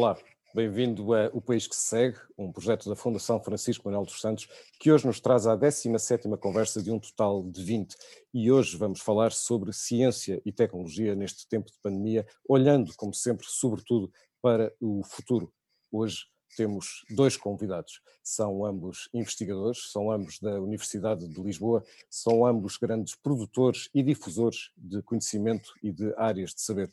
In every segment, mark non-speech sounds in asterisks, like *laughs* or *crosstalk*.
Olá, bem-vindo a O País que se Segue, um projeto da Fundação Francisco Manuel dos Santos, que hoje nos traz a 17ª conversa de um total de 20. E hoje vamos falar sobre ciência e tecnologia neste tempo de pandemia, olhando, como sempre, sobretudo para o futuro. Hoje temos dois convidados, são ambos investigadores, são ambos da Universidade de Lisboa, são ambos grandes produtores e difusores de conhecimento e de áreas de saber.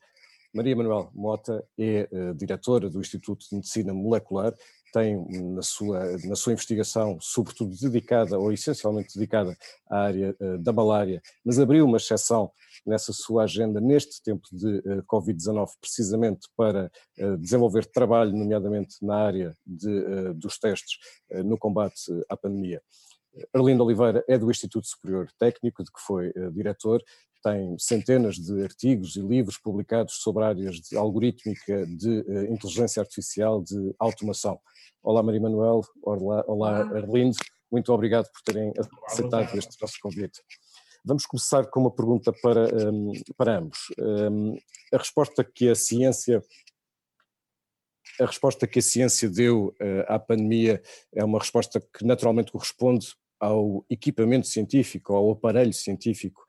Maria Manuel Mota é uh, diretora do Instituto de Medicina Molecular, tem na sua, na sua investigação, sobretudo dedicada ou essencialmente dedicada à área uh, da malária, mas abriu uma exceção nessa sua agenda neste tempo de uh, Covid-19, precisamente para desenvolver trabalho, nomeadamente na área de, dos testes no combate à pandemia. Arlindo Oliveira é do Instituto Superior Técnico, de que foi diretor, tem centenas de artigos e livros publicados sobre áreas de algorítmica, de uh, inteligência artificial, de automação. Olá Maria Manuel, olá, olá Arlindo, muito obrigado por terem aceitado este nosso convite. Vamos começar com uma pergunta para, um, para ambos. Um, a resposta que a ciência a resposta que a ciência deu uh, à pandemia é uma resposta que naturalmente corresponde ao equipamento científico, ao aparelho científico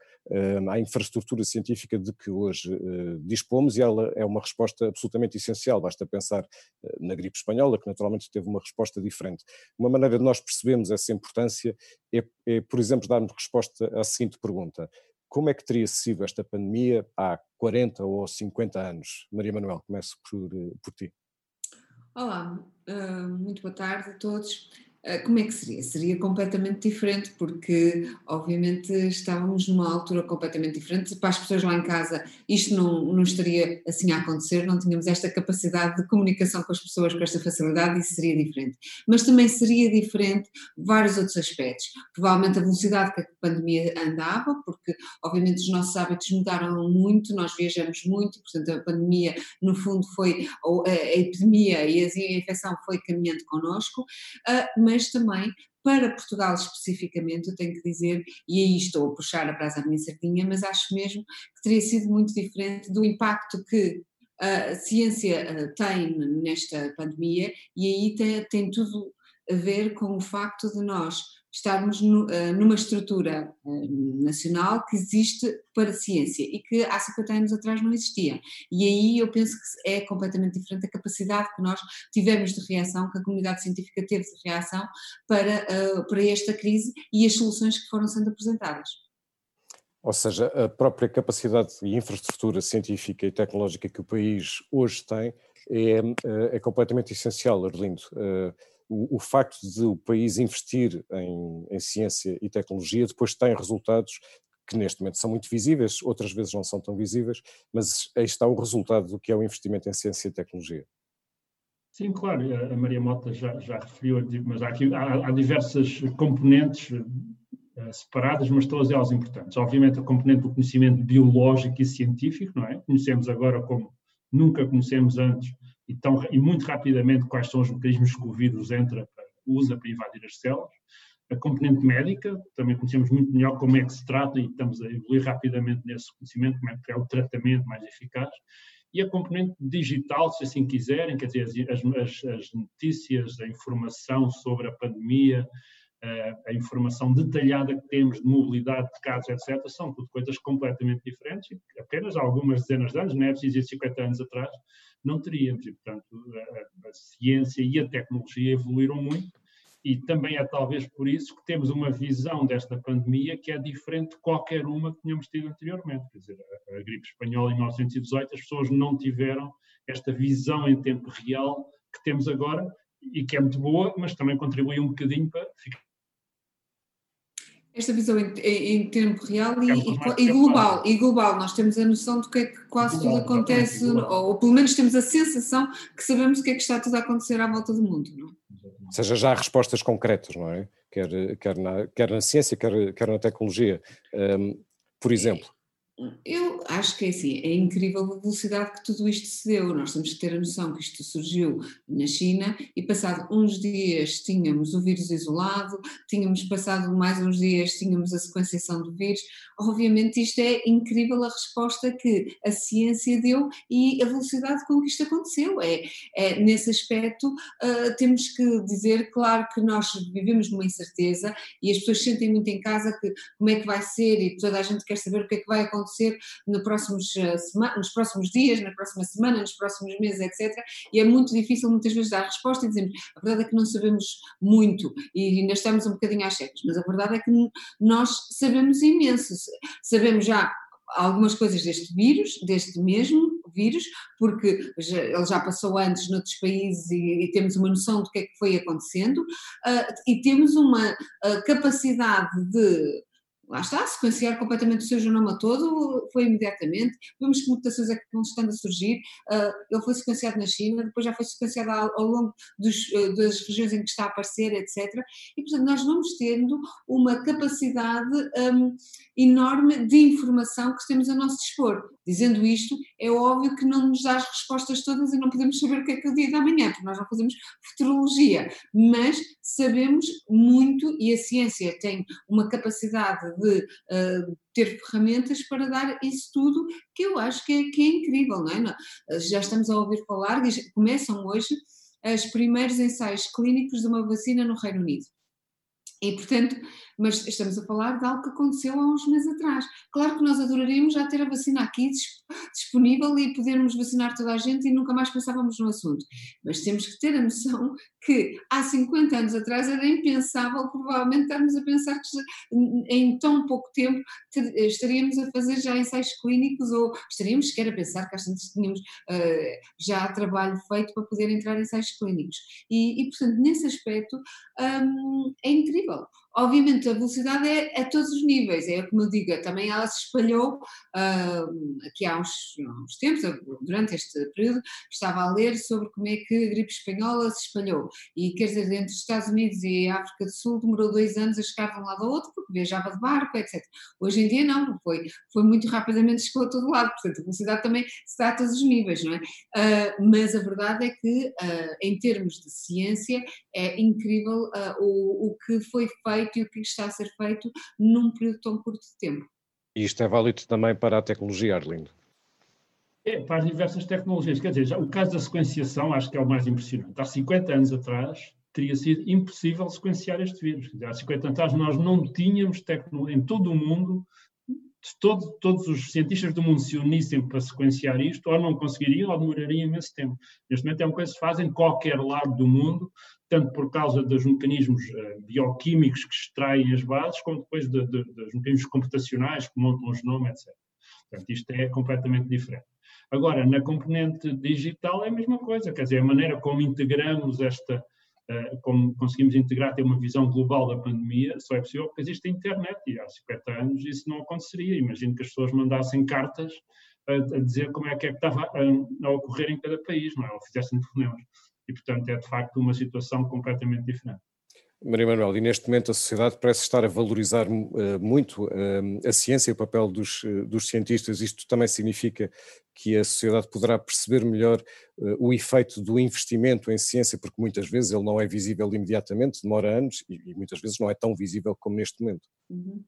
à infraestrutura científica de que hoje eh, dispomos e ela é uma resposta absolutamente essencial. Basta pensar eh, na gripe espanhola, que naturalmente teve uma resposta diferente. Uma maneira de nós percebermos essa importância é, é por exemplo, darmos resposta à seguinte pergunta. Como é que teria sido esta pandemia há 40 ou 50 anos? Maria Manuel, começo por, eh, por ti. Olá, muito boa tarde a todos. Ah, como é que seria? Seria completamente diferente, porque obviamente estávamos numa altura completamente diferente. Para as pessoas lá em casa, isto não, não estaria assim a acontecer, não tínhamos esta capacidade de comunicação com as pessoas com esta facilidade, isso seria diferente. Mas também seria diferente vários outros aspectos. Provavelmente a velocidade que a pandemia andava, porque obviamente os nossos hábitos mudaram muito, nós viajamos muito, portanto a pandemia, no fundo, foi, a epidemia e a infecção foi caminhando connosco, ah, mas mas também para Portugal especificamente, eu tenho que dizer, e aí estou a puxar a brasa à minha sardinha, mas acho mesmo que teria sido muito diferente do impacto que a ciência tem nesta pandemia, e aí tem, tem tudo a ver com o facto de nós estarmos no, uh, numa estrutura uh, nacional que existe para a ciência e que há 50 anos atrás não existia. E aí eu penso que é completamente diferente a capacidade que nós tivemos de reação, que a comunidade científica teve de reação para, uh, para esta crise e as soluções que foram sendo apresentadas. Ou seja, a própria capacidade e infraestrutura científica e tecnológica que o país hoje tem é, é completamente essencial, Arlindo o, o, facto de o país investir em, em, ciência e tecnologia depois tem resultados que neste momento são muito visíveis, outras vezes não são tão visíveis, mas aí está o resultado do que é o investimento em ciência e tecnologia. Sim, claro, a Maria Mota já, já referiu, mas há, aqui, há, há diversas componentes uh, separadas, mas todas elas importantes. Obviamente a componente do conhecimento biológico e científico, não é? Conhecemos agora como nunca conhecemos antes e, tão, e muito rapidamente quais são os mecanismos que o vírus entra, usa para invadir as células. A componente médica, também conhecemos muito melhor como é que se trata e estamos a evoluir rapidamente nesse conhecimento, como é que é o tratamento mais eficaz. E a componente digital, se assim quiserem, quer dizer, as, as, as notícias, a informação sobre a pandemia, a informação detalhada que temos de mobilidade de casos, etc., são tudo coisas completamente diferentes e apenas algumas dezenas de anos, não é preciso dizer 50 anos atrás, não teríamos. E, portanto, a, a, ciência e a tecnologia evoluíram muito e também é talvez por isso que temos uma visão desta pandemia que é diferente de qualquer uma que tínhamos tido anteriormente. Quer dizer, a, a gripe espanhola em 1918, as pessoas não tiveram esta visão em tempo real que temos agora e que é muito boa, mas também contribui um bocadinho para ficar esta visão em, em tempo real e, e, e, global, e global, nós temos a noção de que é que quase global, tudo acontece, ou, ou, pelo menos temos a sensação que sabemos o que é que está tudo a acontecer à volta do mundo. Não? Ou seja, já há respostas concretas, não é? Quer, quer, na, quer na ciência, quer, quer na tecnologia. Um, por exemplo, Eu acho que é assim, é incrível a velocidade que tudo isto se deu. Nós temos que ter a noção que isto surgiu na China e passado uns dias tínhamos o vírus isolado, tínhamos passado mais uns dias tínhamos a sequenciação do vírus. Obviamente isto é incrível a resposta que a ciência deu e a velocidade com que isto aconteceu. É, é nesse aspecto uh, temos que dizer, claro que nós vivemos numa incerteza e as pessoas sentem muito em casa que como é que vai ser e toda a gente quer saber o que é que vai acontecer acontecer no próximos, eh, nos próximos dias, na próxima semana, nos próximos meses, etc. E é muito difícil muitas vezes dar resposta e dizemos a verdade é que não sabemos muito e ainda estamos um bocadinho às cegas, mas a verdade é que nós sabemos imenso, sabemos já algumas coisas deste vírus, deste mesmo vírus, porque já, ele já passou antes noutros países e, e, temos uma noção do que é que foi acontecendo, uh, e temos uma uh, capacidade de lá está, sequenciar completamente o seu genoma todo foi imediatamente. Vemos que mutações é que vão estando a surgir. Uh, ele foi sequenciado na China, depois já foi sequenciado ao, ao longo dos, uh, das regiões em que está a aparecer, etc. E, portanto, nós vamos tendo uma capacidade um, enorme de informação que temos a nosso dispor. Dizendo isto, é óbvio que não nos dá as respostas todas e não podemos saber o que é que é o dia da manhã, porque nós não fazemos futurologia, mas sabemos muito e a ciência tem uma capacidade de uh, ter ferramentas para dar isso tudo, que eu acho que é, que é incrível, não é? Já estamos a ouvir falar, começam hoje os primeiros ensaios clínicos de uma vacina no Reino Unido. E, portanto, mas estamos a falar de algo que aconteceu há uns meses atrás. Claro que nós adoraríamos já ter a vacina aqui disponível e podermos vacinar toda a gente e nunca mais pensávamos no assunto. Mas temos que ter a noção que há 50 anos atrás era impensável, provavelmente, estarmos a pensar que em tão pouco tempo estaríamos a fazer já ensaios clínicos ou estaríamos sequer a pensar que às vezes tínhamos uh, já trabalho feito para poder entrar em ensaios clínicos. E, e portanto, nesse aspecto, um, é incrível. Obviamente, a velocidade é a todos os níveis, é como eu digo, também ela se espalhou uh, aqui há uns, uns, tempos, durante este período, estava a ler sobre como é que a gripe espanhola se espalhou. E quer dizer, entre os Estados Unidos e a África do Sul demorou dois anos a chegar de um lado ao outro, porque viajava de barco, etc. Hoje em dia não, foi, foi muito rapidamente, chegou a todo lado, portanto a velocidade também se dá a todos os níveis, não é? Uh, mas a verdade é que, uh, em termos de ciência, é incrível o, o que foi feito feito e o que está a ser feito num período tão curto de tempo. E isto é válido também para a tecnologia, Arlindo? É, para as diversas tecnologias. Quer dizer, já, o caso da sequenciação acho que é o mais impressionante. Há 50 anos atrás teria sido impossível sequenciar este vírus. Dizer, há 50 anos atrás nós não tínhamos tecnologia, em todo o mundo, todo, todos os cientistas do mundo se unissem para sequenciar isto, ou não conseguiriam, ou demorariam imenso tempo. Neste momento é uma coisa que se faz em qualquer lado do mundo, tanto por causa dos mecanismos uh, bioquímicos que extraem as bases, como depois de, de, dos mecanismos computacionais que montam o genoma, etc. Portanto, isto é completamente diferente. Agora, na componente digital é a mesma coisa, quer dizer, a maneira como integramos esta, como conseguimos integrar, ter uma visão global da pandemia, só é possível porque existe a internet e há 50 anos isso não aconteceria. Imagino que as pessoas mandassem cartas a, a dizer como é que, é que estava a, a, ocorrer em cada país, não é? Ou fizessem telefonemas e, portanto, é de facto uma situação completamente diferente. Maria Manuel, e neste momento a sociedade parece estar a valorizar uh, muito uh, a ciência e o papel dos, uh, dos, cientistas. Isto também significa que a sociedade poderá perceber melhor o efeito do investimento em ciência, porque muitas vezes ele não é visível imediatamente, demora anos e, e muitas vezes não é tão visível como neste momento. Uhum.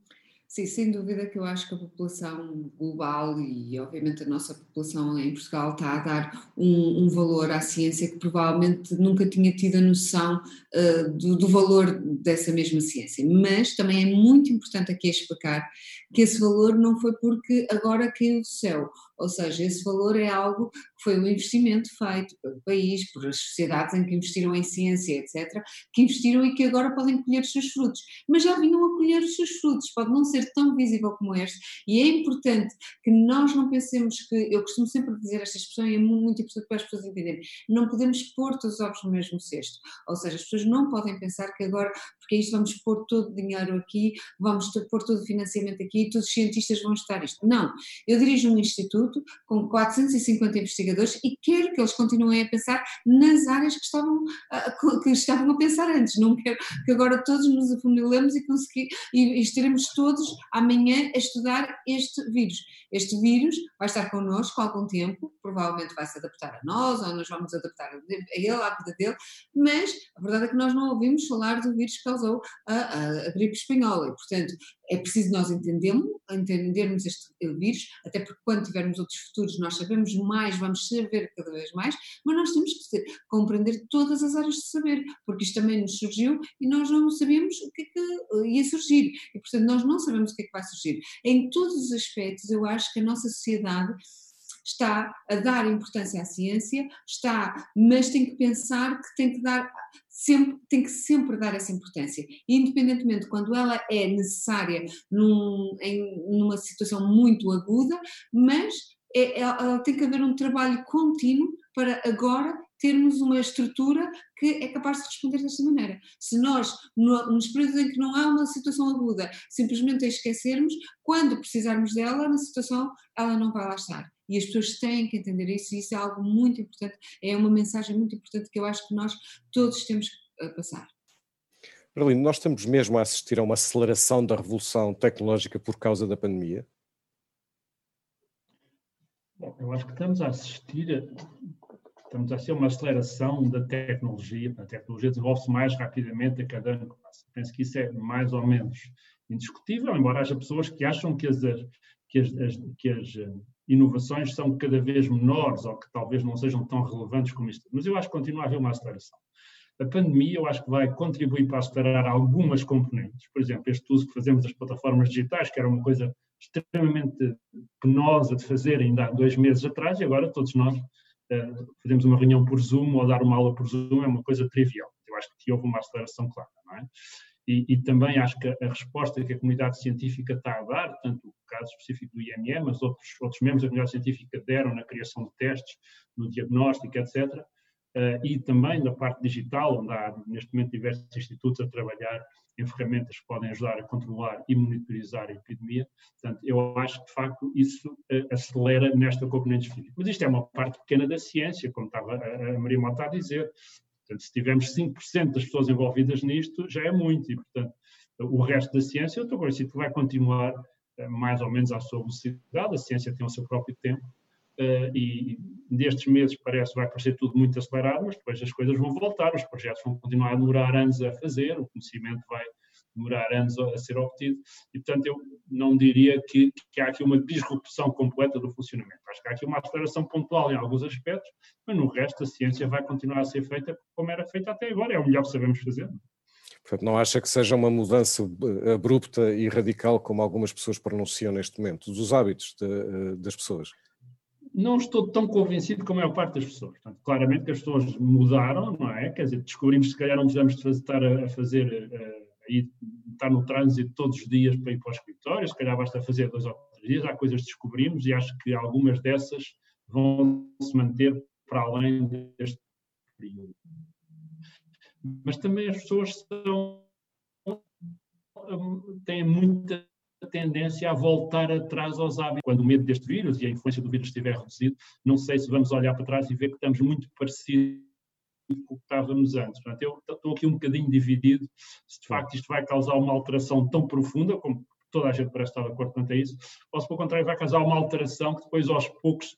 Sim, sem dúvida que eu acho que a população global e, obviamente, a nossa população em Portugal está a dar um, um valor à ciência que provavelmente nunca tinha tido a noção uh, do, do, valor dessa mesma ciência. Mas também é muito importante aqui explicar que esse valor não foi porque agora caiu do céu ou seja, esse valor é algo que foi um investimento feito pelo país, por as sociedades em que investiram em ciência, etc., que investiram e que agora podem colher os seus frutos. Mas já vinham a colher os seus frutos, pode não ser tão visível como este, e é importante que nós não pensemos que, eu costumo sempre dizer esta expressão e é muito importante para as pessoas entenderem, não podemos pôr todos os ovos no mesmo cesto, ou seja, as pessoas não podem pensar que agora, porque isto vamos pôr todo o dinheiro aqui, vamos pôr todo o financiamento aqui, todos os cientistas vão estudar isto. Não, eu dirijo um instituto com 450 investigadores e quero que eles continuem a pensar nas áreas que estavam, que estavam a pensar antes. Não quero que agora todos nos afunilemos e, e estaremos todos amanhã a estudar este vírus. Este vírus vai estar connosco há algum tempo, provavelmente vai se adaptar a nós, ou nós vamos adaptar a ele, à vida dele, mas a verdade é que nós não ouvimos falar do vírus que causou a, a, a gripe espanhola e, portanto, é preciso nós entendermos, entendermos este vírus, até porque quando tivermos outros futuros nós sabemos mais, vamos saber cada vez mais, mas nós temos que compreender todas as áreas de saber, porque isto também nos surgiu e nós não sabíamos o que é que ia surgir, e portanto nós não sabemos o que é que vai surgir. Em todos os aspectos eu acho que a nossa sociedade está a dar importância à ciência, está, mas tem que pensar que tem que dar sempre, tem que sempre dar essa importância, independentemente quando ela é necessária num, em, numa situação muito aguda, mas é, é, tem que haver um trabalho contínuo para agora termos uma estrutura que é capaz de responder desta maneira. Se nós, no, nos períodos em que não há uma situação aguda, simplesmente a esquecermos, quando precisarmos dela, na situação, ela não vai lá estar. E as pessoas têm que entender isso, e isso é algo muito importante, é uma mensagem muito importante que eu acho que nós todos temos que passar. Berlim, nós estamos mesmo a assistir a uma aceleração da revolução tecnológica por causa da pandemia? Bom, eu acho que estamos a assistir, a, estamos a ser uma aceleração da tecnologia. A tecnologia desenvolve-se mais rapidamente a cada ano que passa. Penso que isso é mais ou menos indiscutível, embora haja pessoas que acham que as, que as, as, que as inovações são cada vez menores ou que talvez não sejam tão relevantes como isto. Mas eu acho que continua a haver uma aceleração. A pandemia, eu acho que vai contribuir para acelerar algumas componentes. Por exemplo, este uso que fazemos das plataformas digitais, que era uma coisa extremamente penosa de fazer ainda há dois meses atrás, e agora todos nós uh, fazemos uma reunião por Zoom ou dar uma aula por Zoom, é uma coisa trivial. Eu acho que houve uma aceleração clara, não é? E, e, também acho que a resposta que a comunidade científica está a dar, tanto o caso específico do IME, mas outros, outros membros da comunidade científica deram na criação de testes, no diagnóstico, etc., uh, eh, e também da parte digital, onde há neste momento diversos institutos a trabalhar em ferramentas que podem ajudar a controlar e monitorizar a epidemia. Portanto, eu acho que, de facto, isso uh, acelera nesta componente física. Mas isto é uma parte pequena da ciência, como estava a Maria Mota a dizer. Portanto, se tivermos 5% das pessoas envolvidas nisto, já é muito, e, portanto, o resto da ciência, eu estou convencido que vai continuar eh, mais ou menos à sua velocidade, a ciência tem o seu próprio tempo, uh, e nestes meses parece vai parecer tudo muito acelerado, mas depois as coisas vão voltar, os projetos vão continuar a demorar anos a fazer, o conhecimento vai demorar anos a ser obtido, e portanto eu não diria que, que há aqui uma disrupção completa do funcionamento. Acho que há aqui uma aceleração pontual em alguns aspectos, mas no resto a ciência vai continuar a ser feita como era feita até agora, é o melhor que sabemos fazer. Portanto, não acha que seja uma mudança eh, abrupta e radical como algumas pessoas pronunciam neste momento, dos hábitos de, eh, das pessoas? Não estou tão convencido como a maior parte das pessoas. Portanto, claramente que as pessoas mudaram, não é? Quer dizer, descobrimos que se calhar não precisamos de estar a fazer ir, estar no trânsito todos os dias para ir para o escritório, se calhar basta fazer dois ou três dias, há coisas que descobrimos e acho que algumas dessas vão se manter para além deste período. Mas também as pessoas são, têm muita tendência a voltar atrás aos hábitos. Quando o medo deste vírus e a influência do vírus estiver reduzido, não sei se vamos olhar para trás e ver que estamos muito parecidos que estávamos antes. Portanto, eu estou aqui um bocadinho dividido se de facto isto vai causar uma alteração tão profunda, como toda a gente parece estar de acordo quanto a isso, ou se pelo contrário vai causar uma alteração que depois aos poucos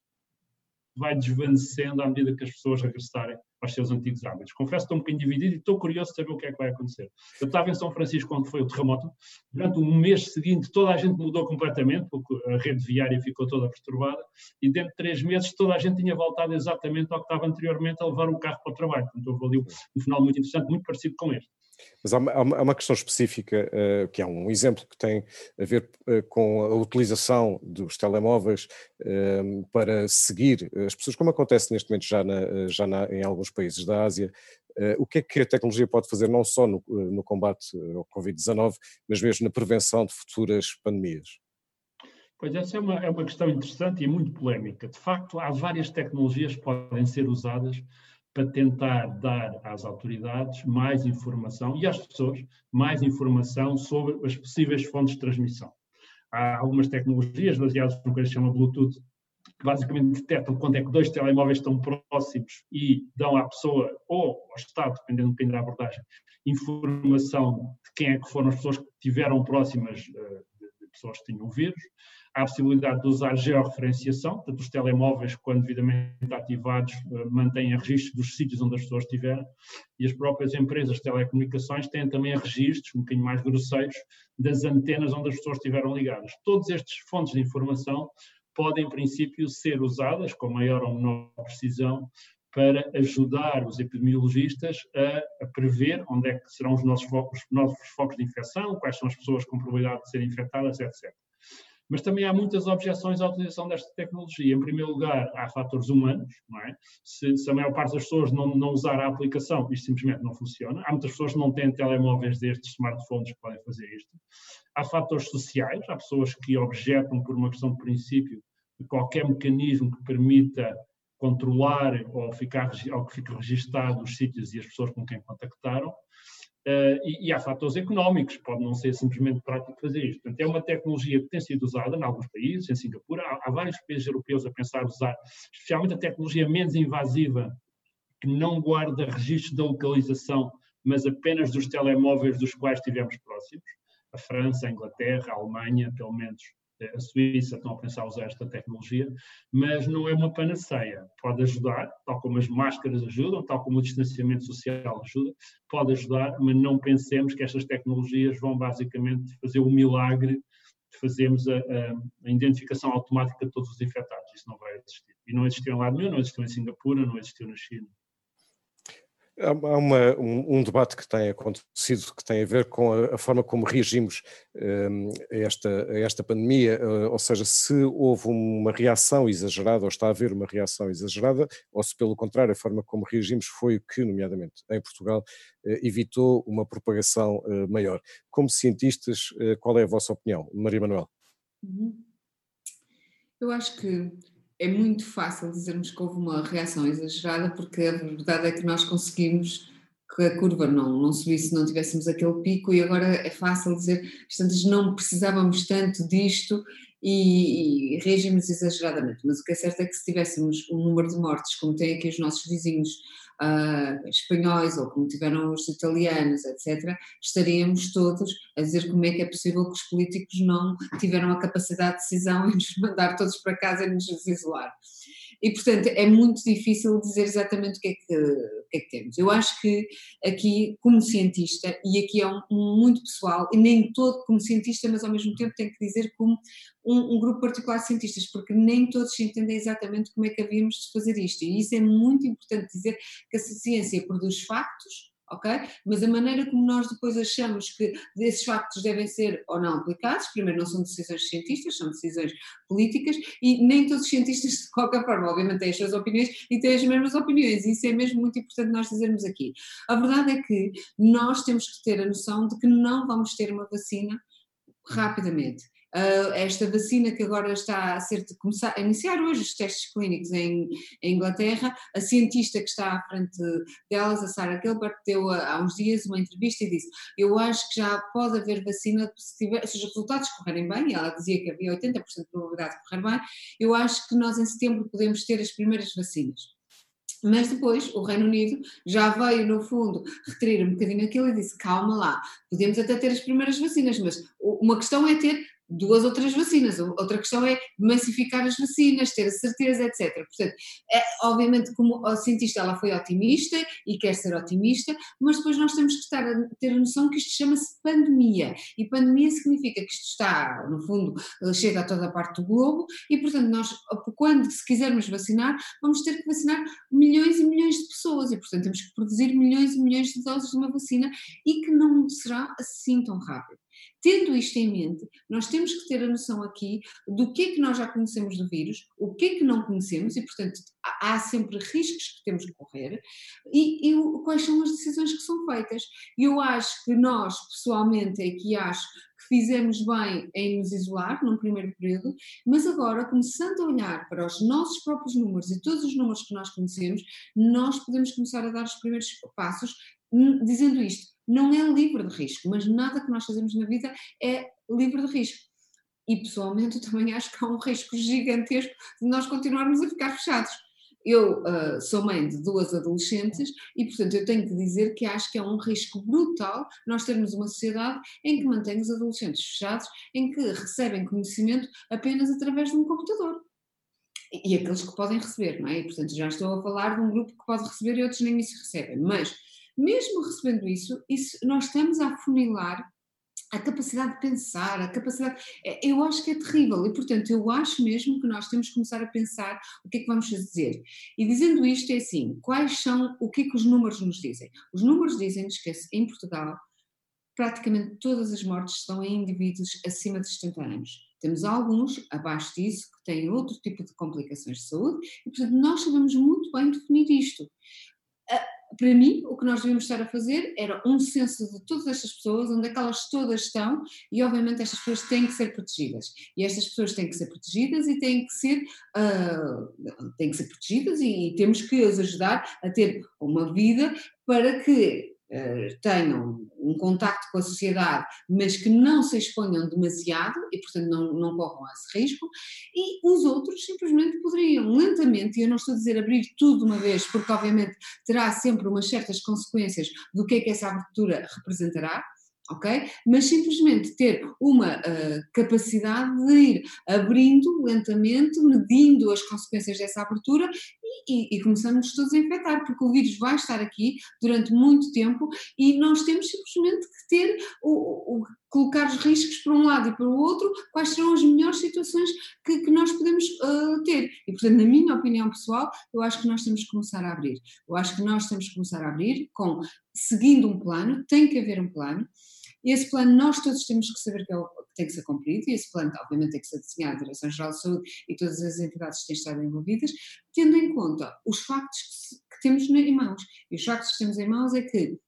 vai desvanecendo à medida que as pessoas regressarem aos seus antigos hábitos. Confesso que estou um bocadinho dividido e estou curioso de saber o que é que vai acontecer. Eu estava em São Francisco quando foi o terremoto. Durante um mês seguinte, toda a gente mudou completamente, porque a rede viária ficou toda perturbada, e dentro de três meses toda a gente tinha voltado exatamente ao que estava anteriormente a levar o carro para o trabalho. Portanto, houve ali um final muito interessante, muito parecido com este. Mas há uma, há uma questão específica, uh, que é um exemplo que tem a ver uh, com a utilização dos telemóveis uh, para seguir as pessoas, como acontece neste momento já, na, já na, em alguns países da Ásia. o que é que a tecnologia pode fazer não só no, no combate ao Covid-19, mas mesmo na prevenção de futuras pandemias? Pois essa é uma, é uma questão interessante e muito polémica. De facto, há várias tecnologias que podem ser usadas para tentar dar às autoridades mais informação e às pessoas mais informação sobre as possíveis fontes de transmissão. há algumas tecnologias baseadas no que se chama Bluetooth, que basicamente detectam quando é que dois telemóveis estão próximos e dão à pessoa ou ao Estado, dependendo, dependendo da abordagem, informação de quem é que foram as pessoas que estiveram próximas uh, de pessoas que tinham o vírus. Há a possibilidade de usar georreferenciação, portanto, os telemóveis, quando devidamente ativados, uh, mantêm registro dos sítios onde as pessoas estiveram, e as próprias empresas de telecomunicações têm também registros, um bocadinho mais grosseiros, das antenas onde as pessoas estiveram ligadas. Todos estes fontes de informação podem, em princípio, ser usadas com maior ou menor precisão para ajudar os epidemiologistas a, a, prever onde é que serão os nossos focos, novos focos de infecção, quais são as pessoas com probabilidade de serem infectadas, etc. Mas também há muitas objeções à utilização desta tecnologia. Em primeiro lugar, há fatores humanos, não é? Se, se a maior parte das pessoas não, não, usar a aplicação, isto simplesmente não funciona. Há muitas pessoas que não têm telemóveis destes smartphones que podem fazer isto. Há fatores sociais, há pessoas que objetam por uma questão de princípio de qualquer mecanismo que permita controlar ou, ficar, ou que fique registado os sítios e as pessoas com quem contactaram. Uh, e, e, há fatores económicos, pode não ser simplesmente prático fazer isto. Portanto, é uma tecnologia que tem sido usada em alguns países, em Singapura, há, há vários países europeus a pensar usar, especialmente a tecnologia menos invasiva, que não guarda registros da localização, mas apenas dos telemóveis dos quais estivemos próximos. A França, a Inglaterra, a Alemanha, pelo menos, a Suíça estão a pensar usar esta tecnologia, mas não é uma panaceia. Pode ajudar, tal como as máscaras ajudam, tal como o distanciamento social ajuda, pode ajudar, mas não pensemos que estas tecnologias vão basicamente fazer o milagre de fazermos a, a identificação automática de todos os infectados. Isso não vai existir. E não existiu em lado nenhum, não existiu em Singapura, não existiu na China. Há uma, um, um, debate que tem acontecido que tem a ver com a, a forma como reagimos um, a, esta, a esta pandemia, uh, ou seja, se houve uma reação exagerada ou está a haver uma reação exagerada, ou se pelo contrário a forma como reagimos foi o que, nomeadamente em Portugal, uh, evitou uma propagação uh, maior. Como cientistas, qual é a vossa opinião, Maria Manuel? Uhum. Eu acho que é muito fácil dizermos que houve uma reação exagerada, porque a verdade é que nós conseguimos que a curva não, não subisse se não tivéssemos aquele pico, e agora é fácil dizer, portanto, não precisávamos tanto disto e, e reagimos exageradamente. Mas o que é certo é que se tivéssemos um número de mortes, como têm aqui os nossos vizinhos uh, espanhóis ou como tiveram os italianos, etc., estaríamos todos a dizer como é que é possível que os políticos não tiveram a capacidade de decisão em nos mandar todos para casa e nos isolar. E, portanto, é muito difícil dizer exatamente o que, é que, o que é que temos. Eu acho que aqui, como cientista, e aqui é um, um, muito pessoal, e nem todo como cientista, mas ao mesmo tempo tenho que dizer como um, um, grupo particular de cientistas, porque nem todos entendem exatamente como é que havíamos de fazer isto. E isso é muito importante dizer que a ciência produz factos, ok? Mas a maneira como nós depois achamos que esses factos devem ser ou não aplicados, primeiro não são decisões de cientistas, são decisões políticas e nem todos os cientistas de qualquer forma, obviamente têm as suas opiniões e têm as mesmas opiniões e isso é mesmo muito importante nós dizermos aqui. A verdade é que nós temos que ter a noção de que não vamos ter uma vacina rapidamente uh, esta vacina que agora está a ser começar a iniciar hoje os testes clínicos em, em, Inglaterra, a cientista que está à frente delas, a Sarah Gilbert, deu há uns dias uma entrevista e disse: Eu acho que já pode haver vacina se, tiver, se os resultados correrem bem, e ela dizia que havia 80% de probabilidade de correr bem. Eu acho que nós em setembro podemos ter as primeiras vacinas. Mas depois o Reino Unido já veio, no fundo, retirar um bocadinho aquilo e disse: calma lá, podemos até ter as primeiras vacinas, mas uma questão é ter duas ou três vacinas. Outra questão é massificar as vacinas, ter a certeza, etc. Portanto, é, obviamente, como a cientista, ela foi otimista e quer ser otimista, mas depois nós temos que estar a ter a noção que isto chama-se pandemia. E pandemia significa que isto está, no fundo, chega a toda a parte do globo e, portanto, nós, quando se quisermos vacinar, vamos ter que vacinar milhões e milhões de pessoas e, portanto, temos que produzir milhões e milhões de doses de uma vacina e que não será assim tão rápido. Tendo isto em mente, nós temos que ter a noção aqui do que é que nós já conhecemos do vírus, o que é que não conhecemos, e portanto há sempre riscos que temos que correr, e, e quais são as decisões que são feitas. E eu acho que nós, pessoalmente, é que acho fizemos bem em nos isolar num primeiro período, mas agora, começando a olhar para os nossos próprios números e todos os números que nós conhecemos, nós podemos começar a dar os primeiros passos hum, dizendo isto não é livre de risco, mas nada que nós fazemos na vida é livre de risco. E pessoalmente *laughs* eu também acho que há um risco gigantesco de nós continuarmos a ficar fechados. Eu uh, sou mãe de duas adolescentes e, portanto, eu tenho que dizer que acho que é um risco brutal nós termos uma sociedade em que mantém os adolescentes fechados, em que recebem conhecimento apenas através de um computador. E, aqueles que podem receber, não é? E, portanto, já estou a falar de um grupo que pode receber e outros nem isso recebem. Mas, mesmo recebendo isso, isso nós estamos a afunilar a capacidade de pensar, a capacidade. É, eu acho que é terrível e, portanto, eu acho mesmo que nós temos que começar a pensar o que é que vamos fazer. E dizendo isto, é assim: quais são, o que é que os números nos dizem? Os números dizem-nos que em Portugal praticamente todas as mortes estão em indivíduos acima de 70 anos. Temos alguns abaixo disso que têm outro tipo de complicações de saúde e, portanto, nós sabemos muito bem definir isto para mim, o que nós devíamos estar a fazer era um censo de todas estas pessoas, onde é que elas todas estão, e obviamente estas pessoas têm que ser protegidas. E estas pessoas têm que ser protegidas e têm que ser, uh, têm que ser protegidas e, e temos que as ajudar a ter uma vida para que tenham um contacto com a sociedade, mas que não se exponham demasiado e, portanto, não, não corram esse risco, e os outros simplesmente poderiam lentamente, e eu não estou a dizer abrir tudo de uma vez, porque obviamente terá sempre umas certas consequências do que é que essa abertura representará, ok? Mas simplesmente ter uma uh, capacidade de ir abrindo lentamente, medindo as consequências dessa abertura e, e, começamos todos a infectar, porque o vírus vai estar aqui durante muito tempo e nós temos simplesmente que ter o, o colocar os riscos para um lado e para o outro, quais serão as melhores situações que, que nós podemos uh, ter. E, portanto, na minha opinião pessoal, eu acho que nós temos que começar a abrir. Eu acho que nós temos que começar a abrir com, seguindo um plano, tem que haver um plano, e esse plano nós todos temos que saber que, é que tem que ser cumprido, e esse plano obviamente tem que ser desenhado a Direção-Geral de Saúde e todas as entidades que têm estado envolvidas, tendo em conta os factos que, que temos em mãos. E os factos que temos em mãos é que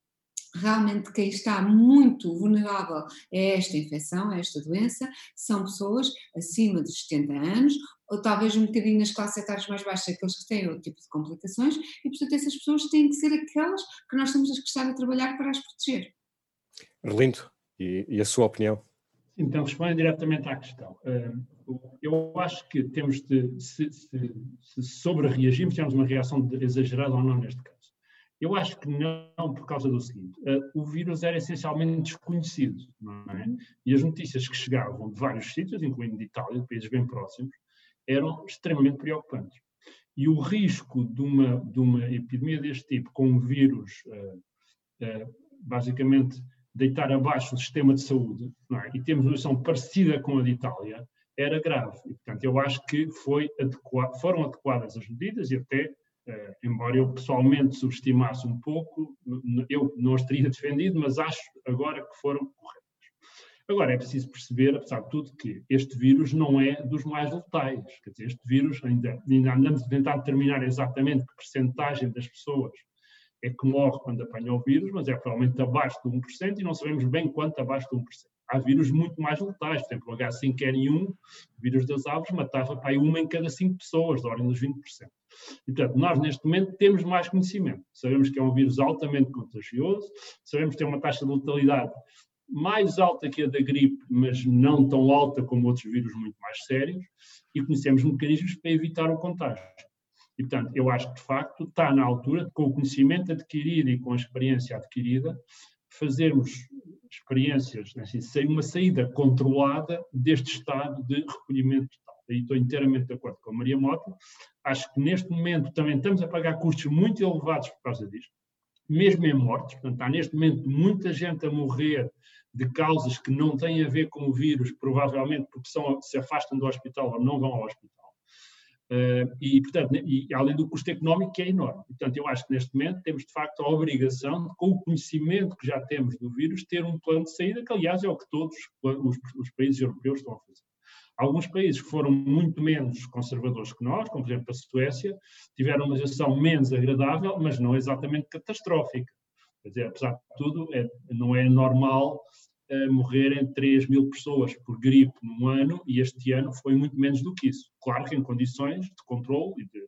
realmente quem está muito vulnerável a esta infecção, a esta doença, são pessoas acima dos 70 anos, ou talvez um bocadinho nas classes etárias mais baixas, aqueles que têm outro tipo de complicações, e portanto essas pessoas têm que ser aquelas que nós temos que estar a trabalhar para as proteger. Arlindo, e, e a sua opinião? Então, respondendo diretamente à questão, eu acho que temos de, se, se, se sobre-reagirmos, temos uma reação exagerada ou não neste caso. Eu acho que não, por causa do seguinte: uh, o vírus era essencialmente desconhecido, não é? E as notícias que chegavam de vários sítios, incluindo de Itália, de países bem próximos, eram extremamente preocupantes. E o risco de uma, de uma epidemia deste tipo, com um vírus uh, uh, basicamente deitar abaixo o sistema de saúde, é? e temos uma situação parecida com a de Itália, era grave. E, portanto, eu acho que adequa foram adequadas as medidas e até, eh, embora eu pessoalmente subestimasse um pouco, eu não as teria defendido, mas acho agora que foram corretas. Agora, é preciso perceber, apesar de tudo, que este vírus não é dos mais letais. Quer dizer, este vírus, ainda, ainda andamos a tentar determinar exatamente que percentagem das pessoas é que morre quando apanha o vírus, mas é provavelmente abaixo de 1% e não sabemos bem quanto abaixo de 1%. Há vírus muito mais letais, por exemplo, o H5N1, o vírus das aves, matava para aí uma em cada cinco pessoas, da ordem dos 20%. E, portanto, nós neste momento temos mais conhecimento. Sabemos que é um vírus altamente contagioso, sabemos que tem uma taxa de letalidade mais alta que a da gripe, mas não tão alta como outros vírus muito mais sérios, e conhecemos mecanismos para evitar o contágio. E, portanto, eu acho que, de facto, está na altura, com o conhecimento adquirido e com a experiência adquirida, fazermos experiências, assim, uma saída controlada deste estado de recolhimento total. Aí estou inteiramente de acordo com a Maria Mota. Acho que neste momento também estamos a pagar custos muito elevados por causa disto, mesmo em mortes. Portanto, há neste momento muita gente a morrer de causas que não têm a ver com o vírus, provavelmente porque são, se afastam do hospital ou não vão ao hospital. Uh, e, portanto, e, além do custo económico que é enorme. Portanto, eu acho que neste momento temos de facto a obrigação, com o conhecimento que já temos do vírus, ter um plano de saída, que aliás é o que todos os, os países europeus estão a fazer. Alguns países que foram muito menos conservadores que nós, como por exemplo a Suécia, tiveram uma gestão menos agradável, mas não exatamente catastrófica. Quer dizer, apesar de tudo, é, não é normal morrerem 3 mil pessoas por gripe num ano e este ano foi muito menos do que isso. Claro que em condições de controle e de,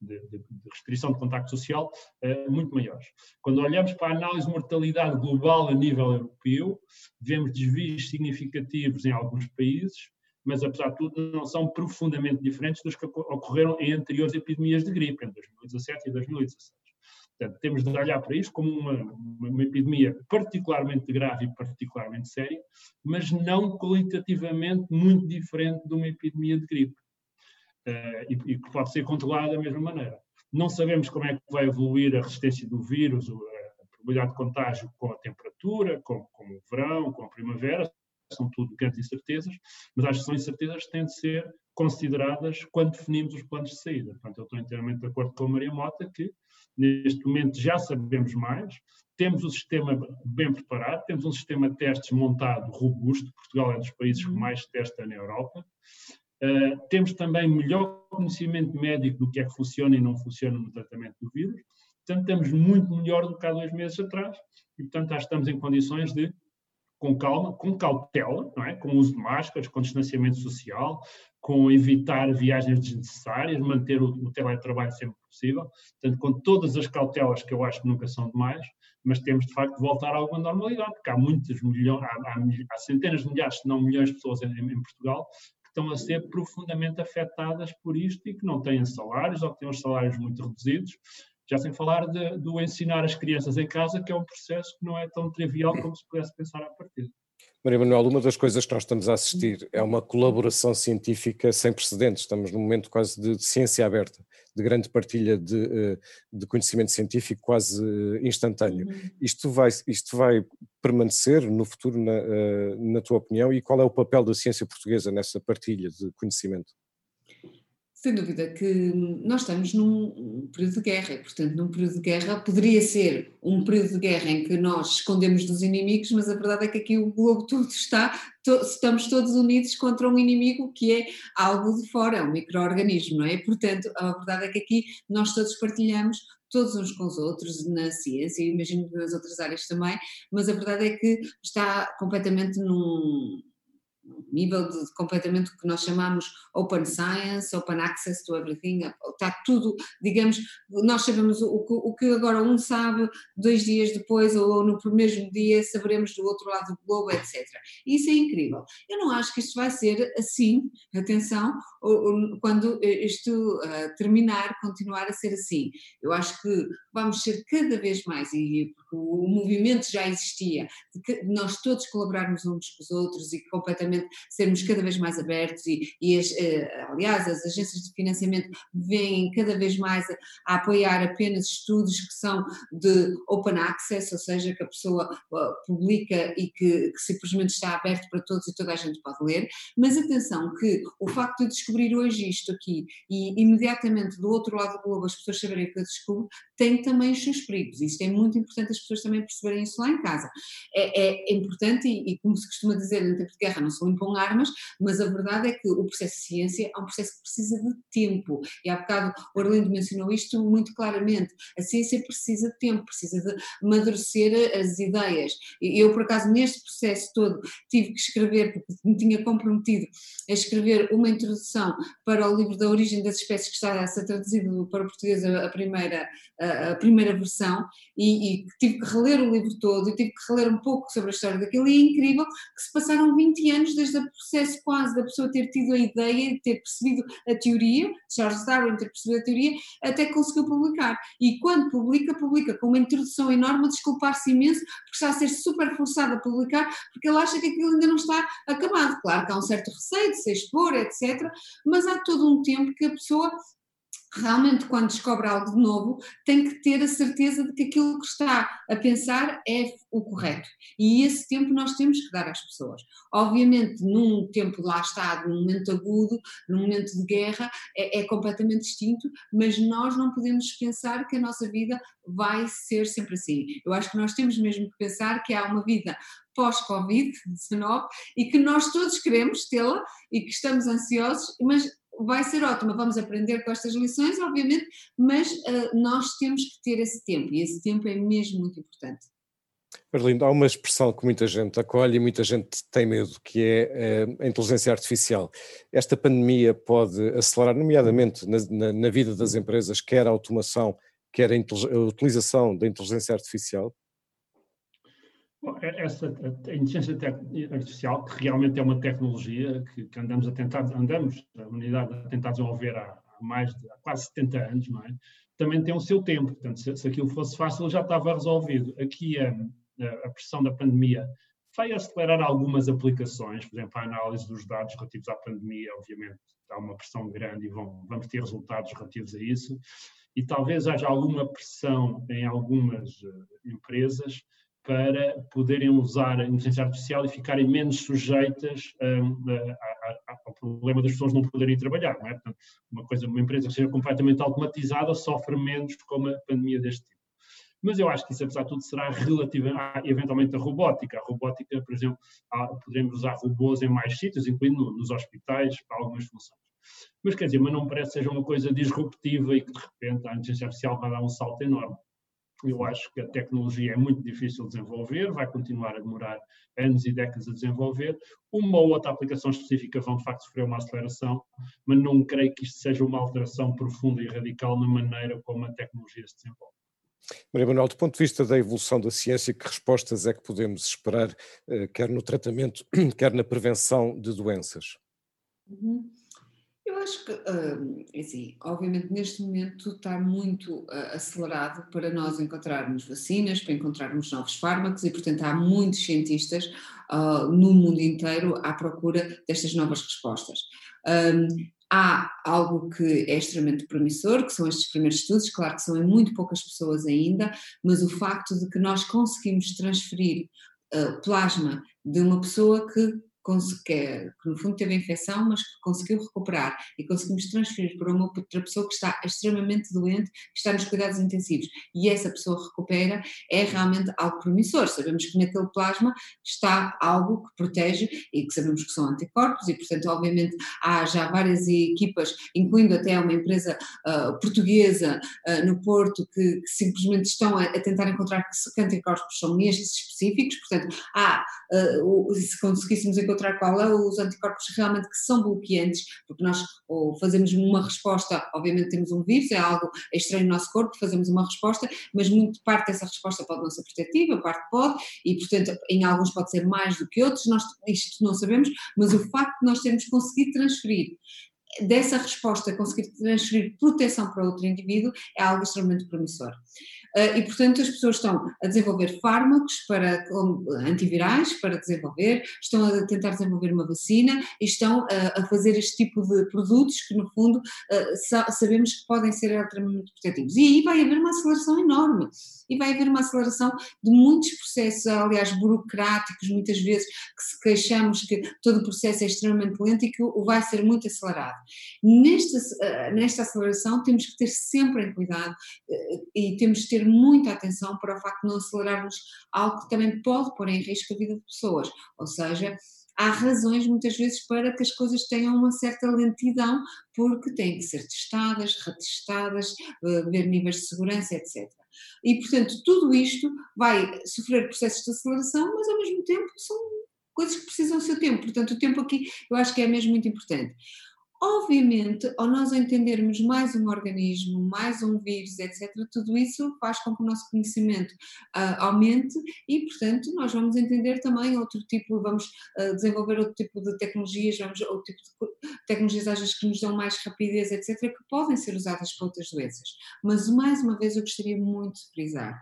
de, de, de, restrição de contacto social uh, muito maiores. Quando olhamos para a análise de mortalidade global a nível europeu, vemos desvios significativos em alguns países, mas apesar de tudo não são profundamente diferentes dos que ocorreram em anteriores epidemias de gripe, em 2017 e 2016. Portanto, temos de olhar para isto como uma, uma, epidemia particularmente grave e particularmente séria, mas não qualitativamente muito diferente de uma epidemia de gripe. Uh, e, e, que pode ser controlada da mesma maneira. Não sabemos como é que vai evoluir a resistência do vírus, a probabilidade de contágio com a temperatura, com, com o verão, com a primavera, são tudo grandes incertezas, mas acho que são incertezas que têm de ser consideradas quando definimos os planos de saída. Portanto, eu estou inteiramente de acordo com a Maria Mota que neste momento já sabemos mais, temos o sistema bem preparado, temos um sistema de testes montado robusto, Portugal é dos países que uhum. mais testa na Europa, uh, temos também melhor conhecimento médico do que é que funciona e não funciona no tratamento do vírus, portanto estamos muito melhor do que há dois meses atrás e portanto já estamos em condições de com calma, com cautela, não é? com uso de máscaras, com distanciamento social, com evitar viagens desnecessárias, manter o, o teletrabalho sempre possível, portanto, com todas as cautelas que eu acho que nunca são demais, mas temos de facto de voltar a alguma normalidade, porque há muitos milhões, há, há, há, centenas de milhares, se não milhões de pessoas em, em, Portugal que estão a ser profundamente afetadas por isto e que não têm salários ou que têm os salários muito reduzidos, já sem falar de, do ensinar as crianças em casa, que é um processo que não é tão trivial como se pudesse pensar à partida. Maria Manuel, uma das coisas que nós estamos a assistir é uma colaboração científica sem precedentes. Estamos num momento quase de ciência aberta, de grande partilha de, eh, de conhecimento científico quase eh, instantâneo. Uhum. Isto, vai, isto vai permanecer no futuro, na, eh, na tua opinião, e qual é o papel da ciência portuguesa nessa partilha de conhecimento? Sem dúvida que nós estamos num período de guerra, e, portanto, num período de guerra poderia ser um período de guerra em que nós escondemos dos inimigos, mas a verdade é que aqui o globo todo está, to, estamos todos unidos contra um inimigo que é algo de fora, é um microorganismo, não é? Portanto, a verdade é que aqui nós todos partilhamos todos uns com os outros na ciência, imagino que nas outras áreas também, mas a verdade é que está completamente num, nível de, completamente que nós chamamos open science, open access to everything, está tudo, digamos, nós sabemos o, o, que agora um sabe, dois dias depois ou no mesmo dia saberemos do outro lado do globo, etc. Isso é incrível. Eu não acho que isto vai ser assim, atenção, quando isto uh, terminar, continuar a ser assim. Eu acho que vamos ser cada vez mais, e o movimento já existia, de nós todos colaborarmos uns com os outros e completamente sermos cada vez mais abertos e, e as, eh, aliás, as agências de financiamento vêm cada vez mais a, a, apoiar apenas estudos que são de open access, ou seja, que a pessoa uh, publica e que, que, simplesmente está aberto para todos e toda a gente pode ler, mas atenção que o facto de descobrir hoje isto aqui e imediatamente do outro lado do globo as pessoas saberem que eu descubro, tem também os seus perigos, isto é muito importante as pessoas também perceberem isso lá em casa. É, é importante e, e, como se costuma dizer, em tempo de guerra não são impõe armas, mas a verdade é que o processo de ciência é um processo que precisa de tempo. E há bocado o Orlando mencionou isto muito claramente. A ciência precisa de tempo, precisa de amadurecer as ideias. Eu, por acaso, neste processo todo, tive que escrever, porque me tinha comprometido a escrever uma introdução para o livro da origem das espécies que está a ser traduzido para o português a primeira, a primeira versão, e, e tive que reler o livro todo, e tive que reler um pouco sobre a história daquilo, e é incrível que se passaram 20 anos desde o processo quase da pessoa ter tido a ideia, de ter percebido a teoria, Charles Darwin ter percebido a teoria, até que conseguiu publicar. E quando publica, publica com uma introdução enorme, desculpar-se imenso, porque está a ser super forçado a publicar, porque ele acha que aquilo ainda não está acabado. Claro que há um certo receio de se expor, etc., mas há todo um tempo que a pessoa realmente quando descobre algo de novo, tem que ter a certeza de que aquilo que está a pensar é o correto. E esse tempo nós temos que dar às pessoas. Obviamente, num tempo lá está, num momento agudo, num momento de guerra, é, é completamente distinto, mas nós não podemos pensar que a nossa vida vai ser sempre assim. Eu acho que nós temos mesmo que pensar que há uma vida pós-Covid-19 e que nós todos queremos tê-la e que estamos ansiosos, mas vai ser ótima, vamos aprender com estas lições, obviamente, mas uh, nós temos que ter esse tempo e esse tempo é mesmo muito importante. Arlindo, há uma expressão que muita gente acolhe e muita gente tem medo, que é eh, a inteligência artificial. Esta pandemia pode acelerar, nomeadamente na, na, na vida das empresas, quer a automação, quer a, a utilização da inteligência artificial? É, essa a inteligência artificial, que realmente é uma tecnologia que, que, andamos a tentar, andamos, a humanidade a tentar desenvolver há, mais de há quase 70 anos, não é? também tem o seu tempo. Portanto, se, se aquilo fosse fácil, já estava resolvido. Aqui a, a pressão da pandemia vai acelerar algumas aplicações, por exemplo, a análise dos dados relativos à pandemia, obviamente, há uma pressão grande e vão, vamos ter resultados relativos a isso. E talvez haja alguma pressão em algumas uh, empresas para poderem usar a inteligência artificial e ficarem menos sujeitas um, a, a, ao problema das pessoas não poderem trabalhar. Não é? Portanto, uma coisa, uma empresa que seja completamente automatizada sofre menos com uma pandemia deste tipo. Mas eu acho que isso, apesar de tudo, será relativa a, eventualmente a robótica. A robótica, por exemplo, há, poderemos usar robôs em mais sítios, incluindo nos hospitais, para algumas funções. Mas quer dizer, mas não parece que seja uma coisa disruptiva e que de repente a inteligência artificial vai dar um salto enorme. Eu acho que a tecnologia é muito difícil de desenvolver, vai continuar a demorar anos e décadas a desenvolver. Uma ou outra aplicação específica vão de facto sofrer uma aceleração, mas não creio que isto seja uma alteração profunda e radical na maneira como a tecnologia se desenvolve. Maria Manuel, do ponto de vista da evolução da ciência, que respostas é que podemos esperar, eh, quer no tratamento, *clears throat* quer na prevenção de doenças? Uhum. Acho que, assim, obviamente neste momento está muito uh, acelerado para nós encontrarmos vacinas, para encontrarmos novos fármacos e, portanto, há muitos cientistas uh, no mundo inteiro à procura destas novas respostas. Um, há algo que é extremamente promissor, que são estes primeiros estudos, claro que são em muito poucas pessoas ainda, mas o facto de que nós conseguimos transferir uh, plasma de uma pessoa que que, no fundo teve infecção, mas que conseguiu recuperar. E conseguimos transferir para uma outra pessoa que está extremamente doente, que está nos cuidados intensivos, e essa pessoa recupera, é realmente algo promissor. Sabemos que naquele plasma está algo que protege e que sabemos que são anticorpos, e portanto, obviamente, há já várias equipas, incluindo até uma empresa uh, portuguesa uh, no Porto, que, que simplesmente estão a, a, tentar encontrar que anticorpos são estes específicos, portanto, há, uh, se conseguíssemos encontrar encontrar qual é os anticorpos realmente que são bloqueantes, porque nós ou fazemos uma resposta, obviamente temos um vírus, é algo estranho no nosso corpo, fazemos uma resposta, mas muito parte dessa resposta pode não ser protetiva, parte pode, e portanto em alguns pode ser mais do que outros, nós isto não sabemos, mas o facto de nós termos conseguido transferir dessa resposta conseguir transferir proteção para outro indivíduo é algo extremamente promissor. Uh, e, portanto, as pessoas estão a desenvolver fármacos para, antivirais para desenvolver, estão a tentar desenvolver uma vacina e estão a, a fazer este tipo de produtos que, no fundo, uh, sabemos que podem ser altamente protetivos. E aí vai haver uma aceleração enorme. E vai haver uma aceleração de muitos processos, aliás, burocráticos, muitas vezes, que se queixamos que todo o processo é extremamente lento e que vai ser muito acelerado. Nesta, nesta aceleração, temos que ter sempre em cuidado e temos que ter ter muita atenção para o facto de não acelerarmos algo que também pode pôr em risco a vida de pessoas. Ou seja, há razões muitas vezes para que as coisas tenham uma certa lentidão, porque têm que ser testadas, retestadas, eh, ver níveis de segurança, etc. E, portanto, tudo isto vai sofrer processos de aceleração, mas ao mesmo tempo são coisas que precisam do seu tempo. Portanto, o tempo aqui eu acho que é mesmo muito importante. Obviamente, ao nós entendermos mais um organismo, mais um vírus, etc., tudo isso faz com que o nosso conhecimento uh, aumente e, portanto, nós vamos entender também outro tipo, vamos uh, desenvolver outro tipo de tecnologias, vamos outro tipo de tecnologias às vezes que nos dão mais rapidez, etc., que podem ser usadas para outras doenças. Mas, mais uma vez, eu gostaria muito de frisar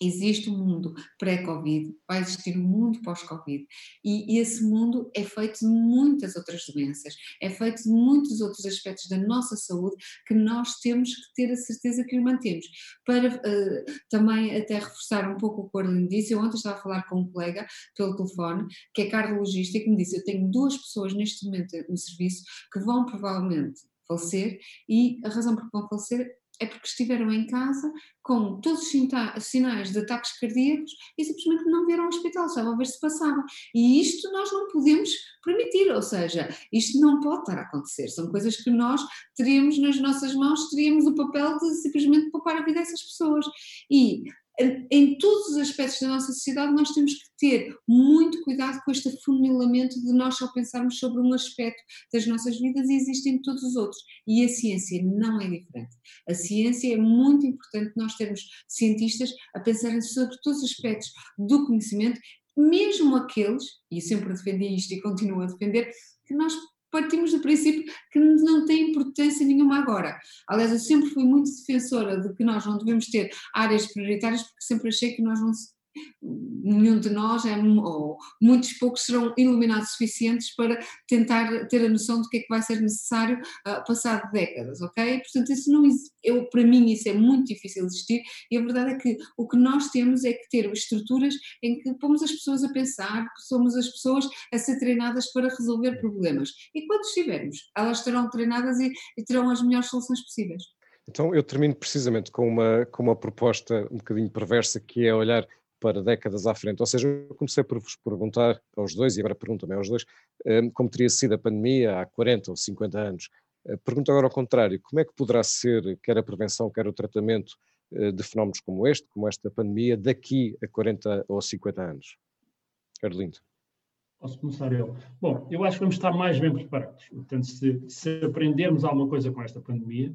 Existe um mundo pré-Covid, vai existir um mundo pós-Covid. E esse mundo é feito de muitas outras doenças, é feito de muitos outros aspectos da nossa saúde que nós temos que ter a certeza que o mantemos. Para uh, também até reforçar um pouco o que o disse, eu ontem estava a falar com um colega pelo telefone, que é cardiologista, e que me disse: Eu tenho duas pessoas neste momento no serviço que vão provavelmente falecer, e a razão por que vão falecer é porque estiveram em casa com todos os sinais de ataques cardíacos e simplesmente não vieram ao hospital, estavam a ver se passava. E isto nós não podemos permitir, ou seja, isto não pode estar a acontecer. São coisas que nós teríamos nas nossas mãos, teríamos o papel de simplesmente poupar a vida dessas pessoas. E em todos os aspectos da nossa sociedade, nós temos que ter muito cuidado com este afunilamento de nós só pensarmos sobre um aspecto das nossas vidas e existem todos os outros. E a ciência não é diferente. A ciência é muito importante nós termos cientistas a pensarem sobre todos os aspectos do conhecimento, mesmo aqueles, e sempre defendi isto e continuo a defender, que nós partimos do princípio que não tem importância nenhuma agora. Aliás, eu sempre fui muito defensora de que nós não devemos ter áreas prioritárias, porque sempre achei que nós não, nenhum de nós, é, ou muitos poucos, serão iluminados suficientes para tentar ter a noção do que é que vai ser necessário uh, passado décadas, ok? Portanto, isso não, eu, para mim isso é muito difícil de existir e a verdade é que o que nós temos é que ter estruturas em que pomos as pessoas a pensar, que somos as pessoas a ser treinadas para resolver problemas. E quando estivermos, elas estarão treinadas e, e terão as melhores soluções possíveis. Então eu termino precisamente com uma, com uma proposta um bocadinho perversa que é olhar para décadas à frente. Ou seja, eu comecei por vos perguntar aos dois, e agora pergunto também aos dois, hum, como teria sido a pandemia há 40 ou 50 anos. Eh, pergunto agora ao contrário, como é que poderá ser, quer a prevenção, quer o tratamento eh, de fenómenos como este, como esta pandemia, daqui a 40 ou 50 anos? Carlindo. Posso começar eu? Bom, eu acho que vamos estar mais bem preparados. Portanto, se, se aprendermos alguma coisa com esta pandemia,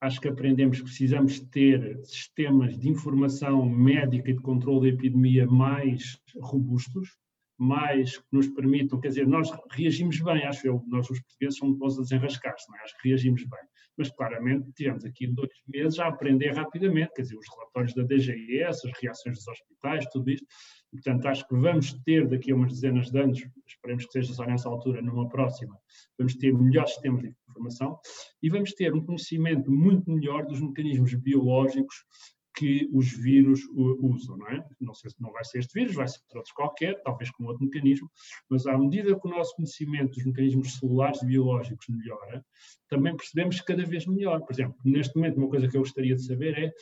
acho que aprendemos que precisamos ter sistemas de informação médica e de controle da epidemia mais robustos, mais que nos permitam, quer dizer, nós reagimos bem, acho eu, nós os portugueses somos bons a desenrascar-se, é? acho que reagimos bem, mas claramente tivemos aqui dois meses a aprender rapidamente, quer dizer, os relatórios da DGS, as reações dos hospitais, tudo isto, portanto, acho que vamos ter daqui a umas dezenas de anos, esperemos que seja só nessa altura, numa próxima, vamos ter melhores sistemas de informação e vamos ter um conhecimento muito melhor dos mecanismos biológicos que os vírus usam, não é? Não sei se não vai ser este vírus, vai ser outro qualquer, talvez com outro mecanismo, mas à medida que o nosso conhecimento dos mecanismos celulares biológicos melhora, também percebemos cada vez melhor. Por exemplo, neste momento, uma coisa que eu gostaria de saber é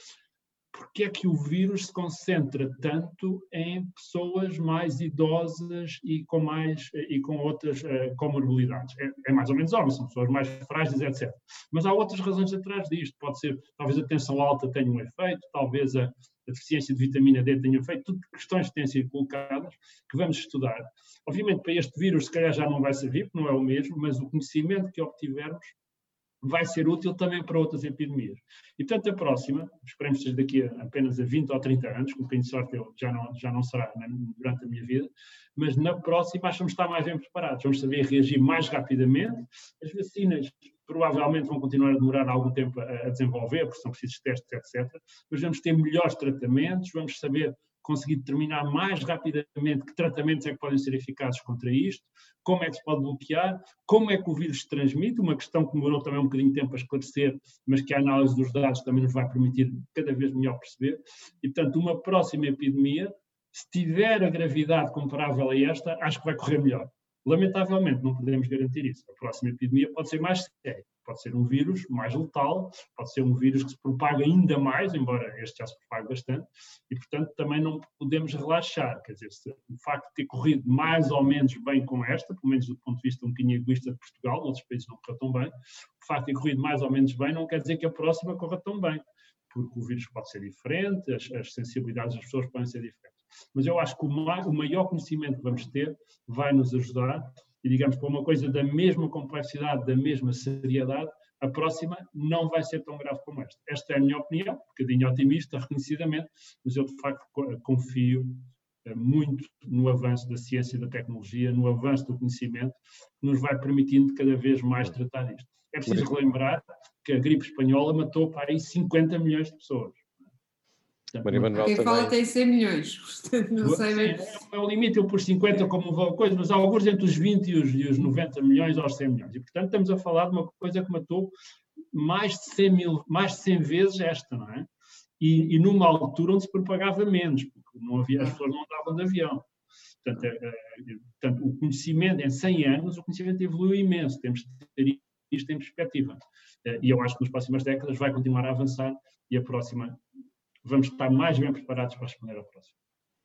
porque é que o vírus se concentra tanto em pessoas mais idosas e com mais e com outras uh, comorbilidades? É, é, mais ou menos óbvio, são pessoas mais frágeis, etc. Mas há outras razões atrás disto. Pode ser, talvez a tensão alta tenha um efeito, talvez a, deficiência de vitamina D tenha um efeito, tudo questões que têm sido colocadas que vamos estudar. Obviamente, para este vírus, se calhar já não vai servir, porque não é o mesmo, mas o conhecimento que obtivermos vai ser útil também para outras epidemias. E, portanto, a próxima, esperemos que seja daqui a apenas a 20 ou 30 anos, com um bocadinho de sorte eu já não, já não será né, durante a minha vida, mas na próxima achamos estar mais bem preparados, vamos saber reagir mais rapidamente, as vacinas provavelmente vão continuar a demorar algum tempo a, desenvolver, porque são precisos testes, etc. Mas vamos ter melhores tratamentos, vamos saber conseguir determinar mais rapidamente que tratamentos é que podem ser eficazes contra isto, como é que se pode bloquear, como é que o vírus se transmite, uma questão que demorou também um bocadinho de tempo a esclarecer, mas que a análise dos dados também nos vai permitir cada vez melhor perceber. E, portanto, uma próxima epidemia, se tiver a gravidade comparável a esta, acho que vai correr melhor. Lamentavelmente, não podemos garantir isso. A próxima epidemia pode ser mais séria. Pode ser um vírus mais letal, pode ser um vírus que se propaga ainda mais, embora este já se propague bastante, e portanto também não podemos relaxar. Quer dizer, se, o facto de ter corrido mais ou menos bem com esta, pelo menos do ponto de vista um bocadinho egoísta de Portugal, outros países não correu tão bem, o facto de ter corrido mais ou menos bem não quer dizer que a próxima corra tão bem, porque o vírus pode ser diferente, as, as sensibilidades das pessoas podem ser diferentes. Mas eu acho que o, o maior conhecimento que vamos ter vai nos ajudar e, digamos, para uma coisa da mesma complexidade, da mesma seriedade, a próxima não vai ser tão grave como esta. Esta é a minha opinião, um bocadinho otimista, reconhecidamente, mas eu de facto confio eh, muito no avanço da ciência e da tecnologia, no avanço do conhecimento, que nos vai permitindo cada vez mais tratar isto. É preciso relembrar que a gripe espanhola matou para aí 50 milhões de pessoas. Maria Manuel Quem também. fala tem 100 milhões, portanto *laughs* não sei bem. É o limite, eu por 50 como coisa, mas há alguns entre os 20 e os, e os 90 milhões aos 100 milhões. E portanto estamos a falar de uma coisa que matou mais de 100, mil, mais de 100 vezes esta, não é? E, e numa altura onde se propagava menos, porque não havia, as pessoas não andavam de avião. Portanto, é, é, portanto, o conhecimento, em 100 anos, o conhecimento evoluiu imenso. Temos de ter isto em perspectiva. É, e eu acho que nas próximas décadas vai continuar a avançar e a próxima vamos estar mais bem preparados para responder ao próximo.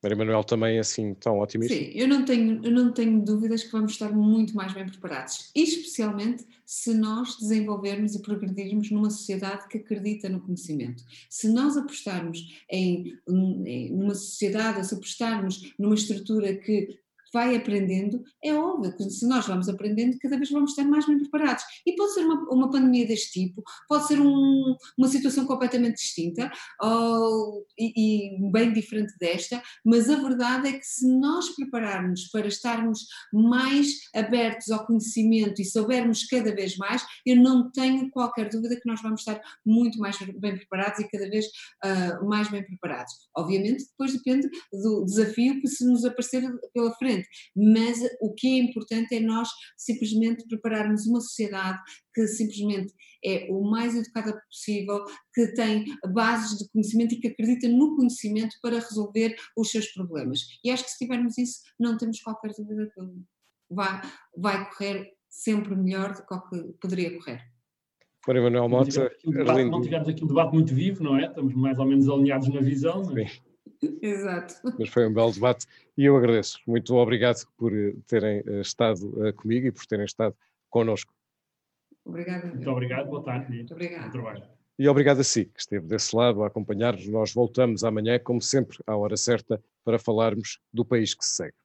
Maria Manuel também assim tão otimista? Sim, eu não, tenho, eu não tenho dúvidas que vamos estar muito mais bem preparados, especialmente se nós desenvolvermos e progredirmos numa sociedade que acredita no conhecimento. Se nós apostarmos em, em numa sociedade, ou se apostarmos numa estrutura que vai aprendendo, é óbvio que se nós vamos aprendendo, cada vez vamos estar mais bem preparados. E pode ser uma, uma pandemia deste tipo, pode ser um, uma situação completamente distinta ou, e, e, bem diferente desta, mas a verdade é que se nós prepararmos para estarmos mais abertos ao conhecimento e soubermos cada vez mais, eu não tenho qualquer dúvida que nós vamos estar muito mais bem preparados e cada vez uh, mais bem preparados. Obviamente, depois depende do desafio que se nos aparecer pela frente mas o que é importante é nós simplesmente prepararmos uma sociedade que simplesmente é o mais educada possível, que tem bases de conhecimento e que acredita no conhecimento para resolver os seus problemas. E acho que se tivermos isso, não temos qualquer dúvida que vai, vai correr sempre melhor do que o que poderia correr. Maria Manuel Mota, não tivemos aqui um debate muito vivo, não é? Estamos mais ou menos alinhados na visão. Mas... Sim. Exato. Mas foi um belo debate e eu agradeço. Muito obrigado por eh, terem eh, estado eh, comigo e por terem estado connosco. Obrigada. Muito obrigado, boa tarde. Muito obrigado. trabalho. E obrigado a si, que esteve desse lado a acompanhar-nos. Nós voltamos amanhã, como sempre, à hora certa, para falarmos do país que se segue.